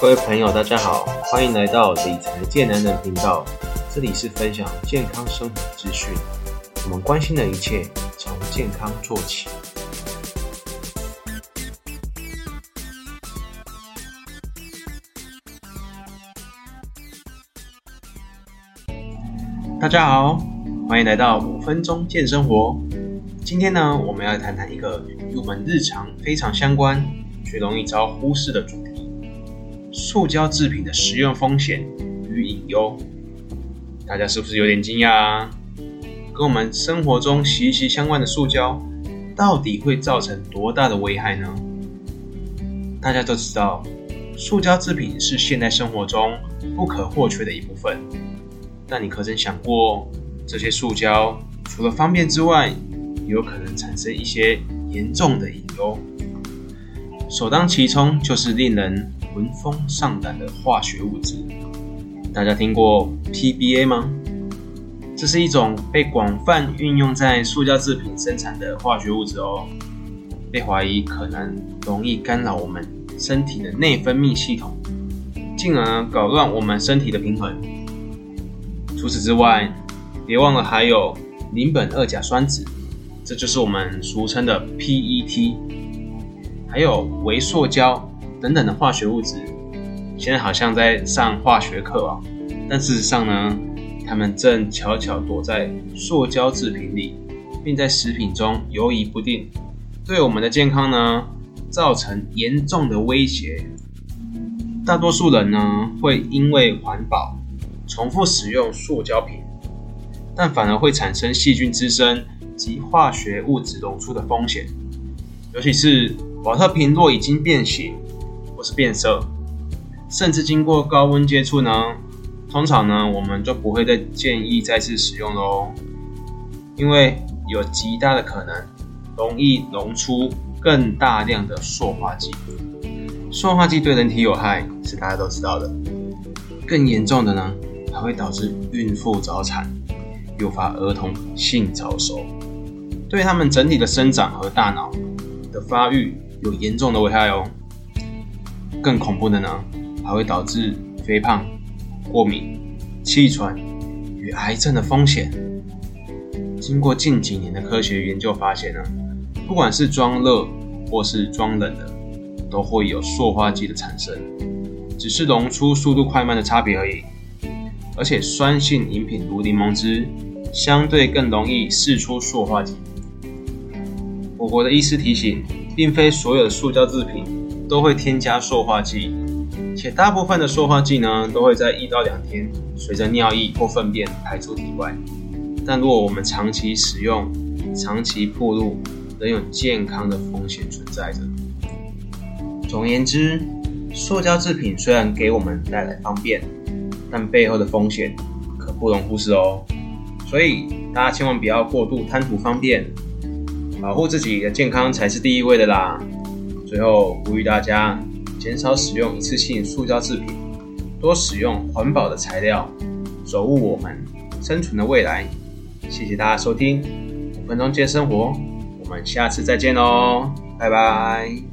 各位朋友，大家好，欢迎来到理财健男人频道。这里是分享健康生活资讯，我们关心的一切从健康做起。大家好，欢迎来到五分钟健生活。今天呢，我们要谈谈一个与我们日常非常相关，却容易遭忽视的主题——塑胶制品的食用风险与隐忧。大家是不是有点惊讶啊？跟我们生活中息息相关的塑胶，到底会造成多大的危害呢？大家都知道，塑胶制品是现代生活中不可或缺的一部分。但你可曾想过，这些塑胶除了方便之外，有可能产生一些严重的隐忧。首当其冲就是令人闻风丧胆的化学物质。大家听过 PBA 吗？这是一种被广泛运用在塑胶制品生产的化学物质哦，被怀疑可能容易干扰我们身体的内分泌系统，进而搞乱我们身体的平衡。除此之外，别忘了还有邻苯二甲酸酯。这就是我们俗称的 PET，还有微塑胶等等的化学物质。现在好像在上化学课啊，但事实上呢，它们正悄悄躲在塑胶制品里，并在食品中游移不定，对我们的健康呢造成严重的威胁。大多数人呢会因为环保，重复使用塑胶瓶，但反而会产生细菌滋生。及化学物质溶出的风险，尤其是保特瓶若已经变形或是变色，甚至经过高温接触呢，通常呢我们就不会再建议再次使用喽，因为有极大的可能容易溶出更大量的塑化剂。塑化剂对人体有害是大家都知道的，更严重的呢还会导致孕妇早产，诱发儿童性早熟。对他们整体的生长和大脑的发育有严重的危害哦。更恐怖的呢，还会导致肥胖、过敏、气喘与癌症的风险。经过近几年的科学研究发现呢，不管是装热或是装冷的，都会有塑化剂的产生，只是溶出速度快慢的差别而已。而且酸性饮品如柠檬汁，相对更容易释出塑化剂。我国的医师提醒，并非所有的塑胶制品都会添加塑化剂，且大部分的塑化剂呢，都会在一到两天随着尿液或粪便排出体外。但如果我们长期使用、长期暴露，仍有健康的风险存在着。总言之，塑胶制品虽然给我们带来方便，但背后的风险可不容忽视哦。所以大家千万不要过度贪图方便。保护自己的健康才是第一位的啦！最后呼吁大家减少使用一次性塑胶制品，多使用环保的材料，守护我们生存的未来。谢谢大家收听五分钟健生活，我们下次再见喽，拜拜。